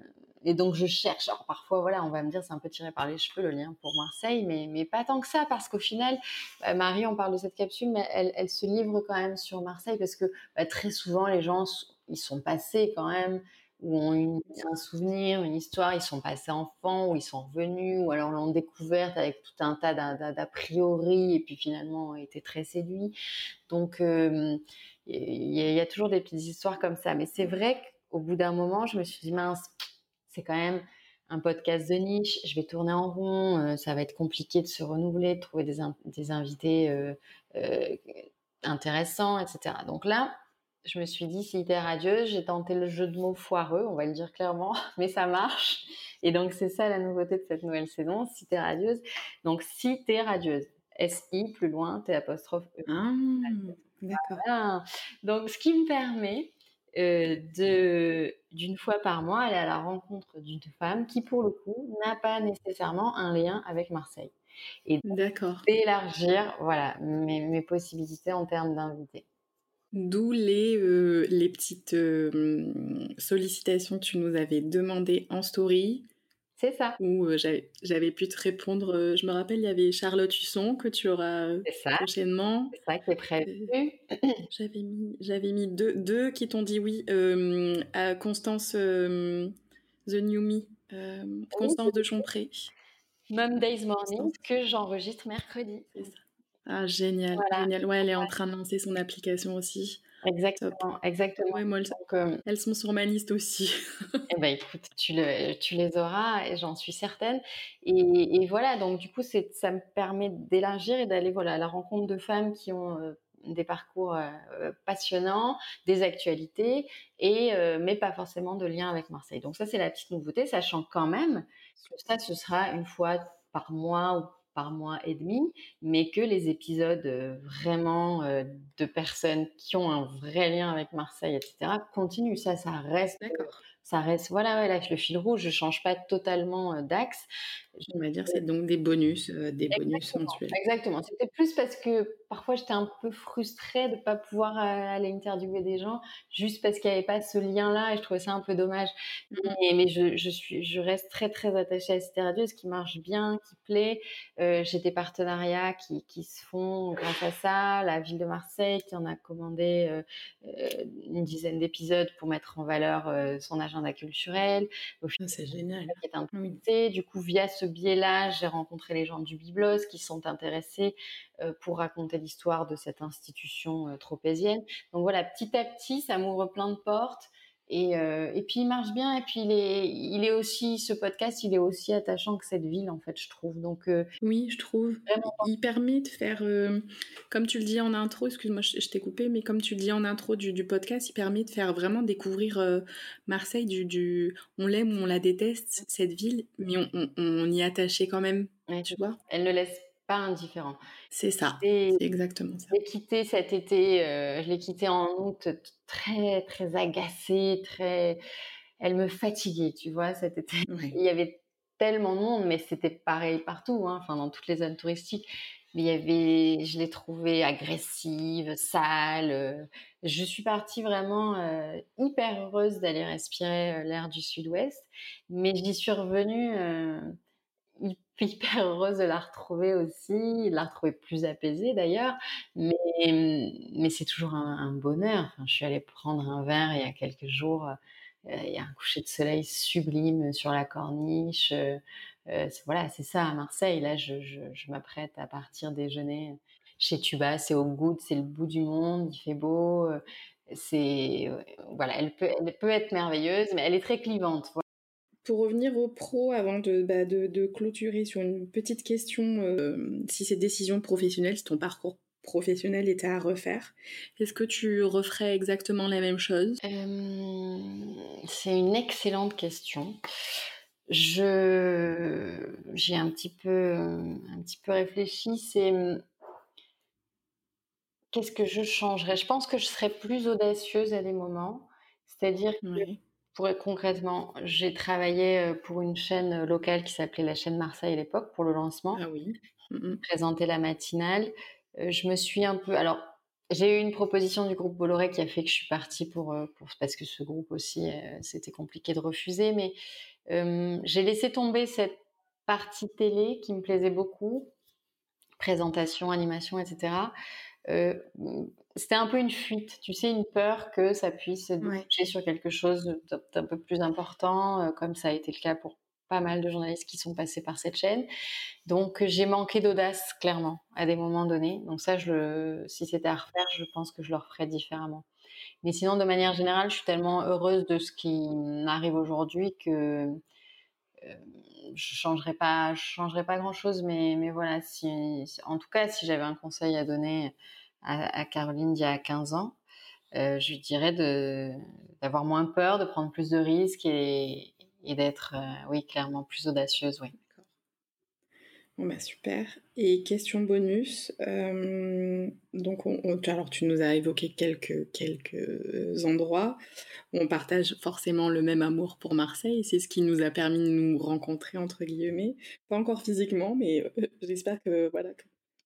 et donc, je cherche. Alors, parfois, voilà, on va me dire, c'est un peu tiré par les cheveux le lien pour Marseille, mais, mais pas tant que ça, parce qu'au final, bah, Marie, on parle de cette capsule, mais elle, se livre quand même sur Marseille, parce que bah, très souvent, les gens, ils sont passés quand même ou ont une, un souvenir, une histoire, ils sont passés enfants, ou ils sont revenus, ou alors l'ont découverte avec tout un tas d'a priori, et puis finalement ont été très séduits. Donc, il y, a toujours des petites histoires comme ça. Mais c'est vrai qu'au bout d'un moment, je me suis dit, mince, c'est quand même un podcast de niche, je vais tourner en rond, ça va être compliqué de se renouveler, de trouver des, des invités intéressants, etc. Donc là, je me suis dit Cité radieuse, j'ai tenté le jeu de mots foireux, on va le dire clairement, [LAUGHS] mais ça marche. Et donc c'est ça la nouveauté de cette nouvelle saison, Cité radieuse. Donc Cité radieuse, S-I plus loin, T apostrophe E. Ah, d'accord. Donc ce qui me permet euh, de d'une fois par mois aller à la rencontre d'une femme qui pour le coup n'a pas nécessairement un lien avec Marseille. Et d'élargir voilà mes, mes possibilités en termes d'invités. D'où les, euh, les petites euh, sollicitations que tu nous avais demandées en story. C'est ça. Où euh, j'avais pu te répondre. je me rappelle, il y avait Charlotte Husson que tu auras prochainement. C'est ça qui est prévu. j'avais mis, mis deux, deux qui t'ont dit oui. à Constance The New Me, Constance de Chompré. Mom Days Morning, que j'enregistre mercredi. C'est ça. Ah, génial, génial. Ouais, elle est en train de lancer son application aussi. Exactement, exactement. Ouais, moi, euh, elles sont sur ma liste aussi. eh ben, écoute, tu, le, tu les auras, j'en suis certaine. Et, et, voilà, donc du coup, ça me permet d'élargir et d'aller voilà, à la rencontre de femmes qui ont euh, des parcours euh, passionnants, des actualités, et, mais pas forcément de lien avec Marseille. Donc ça, c'est la petite nouveauté, sachant quand même que ça, ce sera une fois par mois ou par mois et demi, mais que les épisodes euh, vraiment euh, de personnes qui ont un vrai lien avec Marseille, etc., continuent. Ça, ça reste, ça reste voilà, ouais, là, le fil rouge, je change pas totalement, heu, d'axe. On va dire, c'est donc des bonus, heu, des bonus mensuels. exactement. C'était plus parce que parfois j'étais un peu frustrée de pas pouvoir, heu, aller interviewer des gens juste parce qu'il y avait pas ce lien-là et je trouvais ça un peu dommage. Mmh Mais mais je je suis je reste très, très attachée à cette radio, ce qui marche bien, qui plaît. Heu, j'ai des partenariats qui qui se font grâce à ça. La ville de Marseille qui en a commandé, une dizaine d'épisodes pour mettre en valeur, son agenda culturel. Ah, c'est génial. qui est Oui. intéressé. Du coup, via ce biais-là, j'ai rencontré les gens du Biblos qui sont intéressés euh, pour raconter l'histoire de cette institution euh, tropézienne. Donc voilà, petit à petit, ça m'ouvre plein de portes. Et, euh, et puis il marche bien. Et puis il est, il est aussi, ce podcast, il est aussi attachant que cette ville, en fait, je trouve. Donc euh, Oui, je trouve. vraiment, Il permet de faire, euh, comme tu le dis en intro, excuse-moi, je, je t'ai coupé, mais comme tu le dis en intro du, du podcast, il permet de faire vraiment découvrir Marseille du, du, on l'aime ou on la déteste cette ville, mais on, on, on y est attaché quand même, ouais, tu vois. elle ne laisse pas indifférent. C'est ça, c'est exactement ça. je l'ai quitté cet été, euh, je l'ai quitté en août, très très agacée, très. Elle me fatiguait, tu vois, cet été. Il y avait tellement de monde, mais c'était pareil partout, hein, enfin dans toutes les zones touristiques. Mais il y avait, je l'ai trouvée agressive, sale. euh. Je suis partie vraiment euh, hyper heureuse d'aller respirer l'air du Sud-Ouest, mais j'y suis revenue. euh, hy- [LAUGHS] hyper heureuse de la retrouver aussi, de la retrouver plus apaisée d'ailleurs, mais, mais c'est toujours un, bonheur. Enfin, je suis allée prendre un verre il y a quelques jours, euh, il y a un coucher de soleil sublime sur la corniche. euh, euh, voilà, c'est ça à Marseille. Là, je, je, m'apprête à partir déjeuner chez Tuba, c'est au Goût, c'est le bout du monde, il fait beau. C'est voilà, elle peut, elle peut être merveilleuse, mais elle est très clivante. Pour revenir au pro, avant de, bah, de, de clôturer sur une petite question, euh, si ces décisions professionnelles, si ton parcours professionnel était à refaire, est-ce que tu referais exactement la même chose? Euh, c'est une excellente question. Je j'ai un petit peu un petit peu réfléchi. C'est qu'est-ce que je changerais? Je pense que je serais plus audacieuse à des moments. C'est-à-dire que. Pour concrètement, j'ai travaillé euh, pour une chaîne locale qui s'appelait la chaîne Marseille à l'époque pour le lancement. Ah oui. Présenter la matinale. Euh, je me suis un peu. Alors, j'ai eu une proposition du groupe Bolloré qui a fait que je suis partie pour, euh, pour parce que ce groupe aussi, euh, c'était compliqué de refuser. Mais euh, j'ai laissé tomber cette partie télé qui me plaisait beaucoup, présentation, animation, etc. Euh, c'était un peu une fuite, tu sais, une peur que ça puisse déboucher Ouais. sur quelque chose d'un- peu plus important, euh, comme ça a été le cas pour pas mal de journalistes qui sont passés par cette chaîne. Donc j'ai manqué d'audace clairement à des moments donnés. Donc ça, je le, si c'était à refaire, je pense que je le referais différemment. Mais sinon, de manière générale, je suis tellement heureuse de ce qui m'arrive aujourd'hui que euh, je changerais pas, je pas grand chose. Mais mais voilà, si, en tout cas, si j'avais un conseil à donner à, Caroline d'il y a 15 ans, euh, je lui dirais d'avoir moins peur, de prendre plus de risques et, et d'être, euh, oui, clairement plus audacieuse, oui. Bon bah super. Et question bonus. euh, donc on, tu- nous as évoqué quelques quelques endroits où on partage forcément le même amour pour Marseille. C'est ce qui nous a permis de nous rencontrer entre guillemets. Pas encore physiquement, mais euh, j'espère que voilà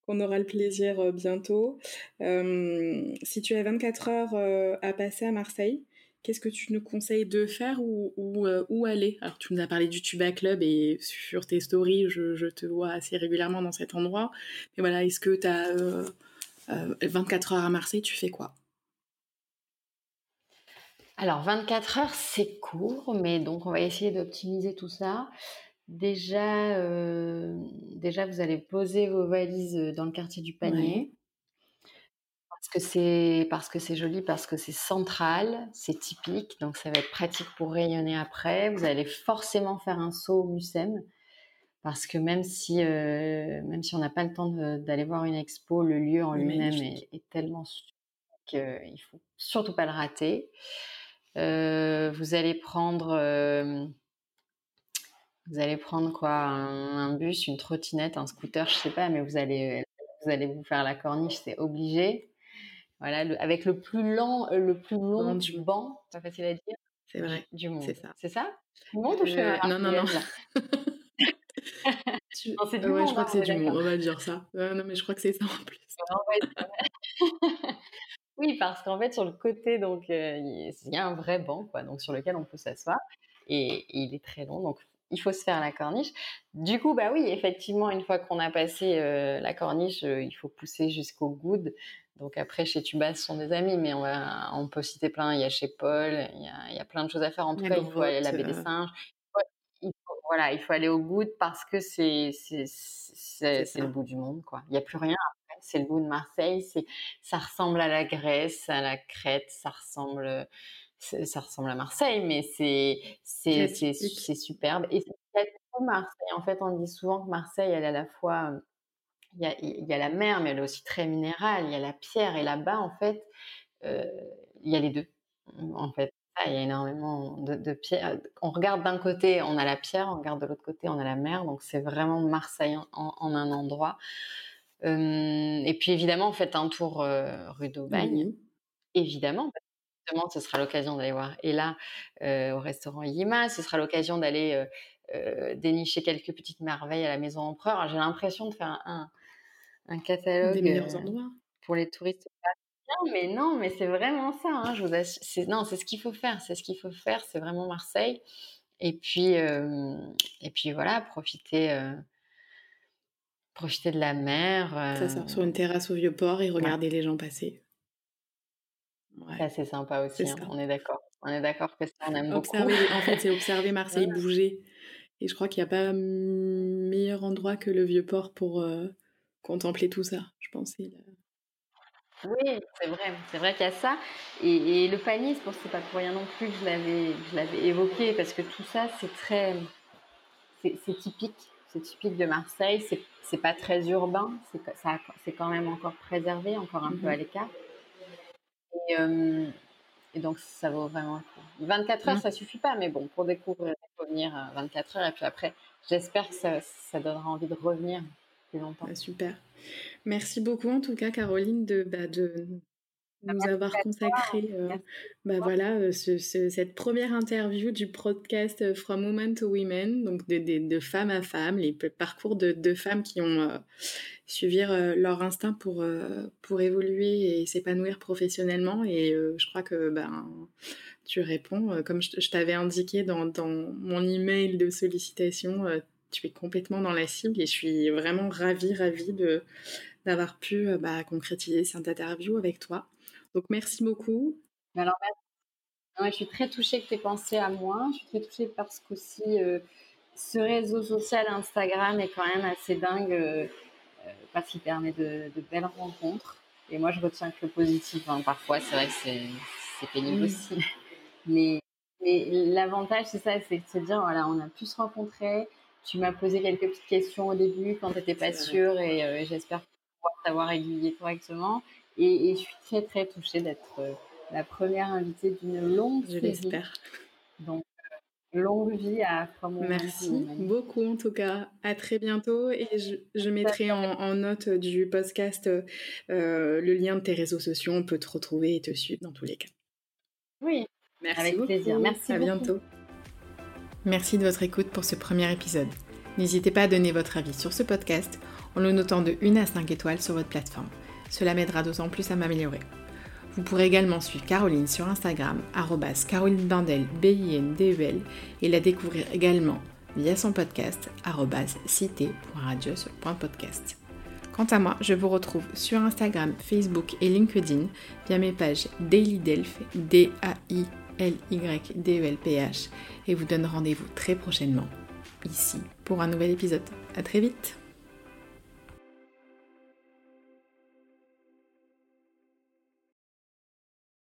qu'on aura le plaisir euh, bientôt. Si tu as 24 heures à passer à Marseille, qu'est-ce que tu nous conseilles de faire ou, ou, euh, où aller? Alors, tu nous as parlé du Tuba Club et sur tes stories, je, je te vois assez régulièrement dans cet endroit. Mais voilà, est-ce que tu as euh, euh, 24 heures à Marseille, tu fais quoi? Alors 24 heures, c'est court, mais donc on va essayer d'optimiser tout ça. Déjà, euh, déjà, vous allez poser vos valises dans le quartier du panier. Parce que c'est parce que c'est joli, parce que c'est central, c'est typique, donc ça va être pratique pour rayonner après. Vous allez forcément faire un saut au Mucem, parce que même si euh, même si on n'a pas le temps d'aller voir une expo, le lieu en lui-même est, est tellement qu'il faut surtout pas le rater. Euh, vous allez prendre euh, vous allez prendre quoi un, un bus, une trottinette, un scooter, je sais pas, mais vous allez vous allez vous faire la corniche, c'est obligé. Voilà, le- avec le plus lent, euh, le plus long Banc du- banc, pas facile à dire. C'est vrai. Du monde. C'est ça. C'est ça? Du monde ou je fais Euh, non, non, non. Tu- Non, c'est du Ah ouais, monde, je crois hein, que c'est est du monde, on va dire ça. Euh, non, mais je crois que c'est ça en plus. [LAUGHS] Oui, parce qu'en fait, sur le côté, donc, euh, il il y a un vrai banc, quoi, donc sur lequel on peut s'asseoir, et, et il est très long, donc il faut se faire la corniche. Du coup, bah oui, effectivement, une fois qu'on a passé euh, la corniche, euh, il faut pousser jusqu'au good. Donc après, chez Tubas, ce sont des amis, mais on, va, on peut citer plein. Il y a chez Paul, il y a, il y a plein de choses à faire. En tout cas, il faut aller grotte, laver des euh. singes. Ouais, il faut- voilà, il faut aller au good parce que c'est le bout du monde, quoi. Il n'y a plus rien. C'est le bout de Marseille. C'est ça ressemble à la Grèce, à la Crète, ça ressemble, ça ressemble à Marseille, mais c'est superbe. Et c'est a tout Marseille. En fait, on dit souvent que Marseille, elle est à la fois, il y a, il y a la mer, mais elle est aussi très minérale. Il y a la pierre, et là-bas, en fait, euh, il y a les deux. En fait, Ah, il y a énormément de, de pierres. On regarde d'un côté, on a la pierre, on regarde de l'autre côté, on a la mer. Donc c'est vraiment Marseille en, en un endroit. Euh, et puis évidemment, faites un tour euh, rue d'Aubagne. Oui. Évidemment, justement, ce sera l'occasion d'aller voir Ella euh, au restaurant Yima. Ce sera l'occasion d'aller euh, dénicher quelques petites merveilles à la Maison Empereur. J'ai l'impression de faire un, un catalogue Des meilleurs endroits. pour les touristes parisiens, mais non, mais c'est vraiment ça. hein, je vous assure. C'est, non, c'est ce qu'il faut faire. C'est ce qu'il faut faire. C'est vraiment Marseille. Et puis, euh, et puis voilà, profiter, euh, profiter de la mer. Ça euh, sort sur une terrasse au vieux port et regarder les gens passer. Ouais. ça, c'est sympa aussi. Hein, on est d'accord. On est d'accord que ça, on aime Observer, beaucoup. en fait, c'est observer [LAUGHS] Marseille bouger. Et je crois qu'il n'y a pas meilleur endroit que le vieux port pour euh, contempler tout ça. Je pense. Oui, c'est vrai, c'est vrai qu'il y a ça. Et, et le panier, c'est pour- c'est pas pour rien non plus que je l'avais, je l'avais évoqué, parce que tout ça, c'est très, c'est typique, c'est typique de Marseille. C'est pas très urbain, c'est quand même encore préservé, encore un peu à Mhm. l'écart. Et, euh, et donc, ça vaut vraiment le coup. 24 heures, Mhm. ça suffit pas, mais bon, pour découvrir, il faut venir à 24 heures. Et puis après, j'espère que ça, ça donnera envie de revenir plus longtemps. Ouais, super. Merci beaucoup en tout cas, Caroline, de, bah, de nous avoir consacré euh, bah, voilà, euh, ce- ce- cette première interview du podcast euh, From Women to Women, donc de, de, de femmes à femmes, les parcours de, de femmes qui ont euh, suivi euh, leur instinct pour, pour évoluer et s'épanouir professionnellement. Et je crois que ben, tu réponds, comme je, je t'avais indiqué dans, dans mon email de sollicitation, tu es complètement dans la cible et je suis vraiment ravie, ravie de d'avoir pu bah, concrétiser cette interview avec toi. Donc merci beaucoup. Alors. Ouais, je suis très touchée que tu aies pensé à moi. Je suis très touchée parce qu'aussi, euh, ce réseau social Instagram est quand même assez dingue euh, euh, parce qu'il permet de, de belles rencontres. Et moi, je retiens que le positif. hein. Parfois, c'est vrai que c'est pénible aussi. [LAUGHS] Mais, mais l'avantage, c'est ça, c'est de se dire, voilà, on a pu se rencontrer. Tu m'as posé quelques petites questions au début quand tu n'étais pas sûre et euh, j'espère pouvoir t'avoir aiguillé correctement. Et, et je suis très, très touchée d'être euh, la première invitée d'une longue Je série. l'espère. Donc, euh, longue vie à From Merci beaucoup en tout cas. À très bientôt et je, je mettrai en, en note du podcast euh, le lien de tes réseaux sociaux. On peut te retrouver et te suivre dans tous les cas. Oui, Merci Avec beaucoup. plaisir. Merci À beaucoup. bientôt. Merci de votre écoute pour ce premier épisode. N'hésitez pas à donner votre avis sur ce podcast en le notant de 1 à 5 étoiles sur votre plateforme. Cela m'aidera d'autant plus à m'améliorer. Vous pourrez également suivre Caroline sur Instagram, Caroline B-I-N-D-E-L, et la découvrir également via son podcast, cité.radio. Quant à moi, je vous retrouve sur Instagram, Facebook et LinkedIn via mes pages Daily Delph, D-A-I-L-Y-D-E-L-P-H, et vous donne rendez-vous très prochainement, ici, pour un nouvel épisode. À très vite!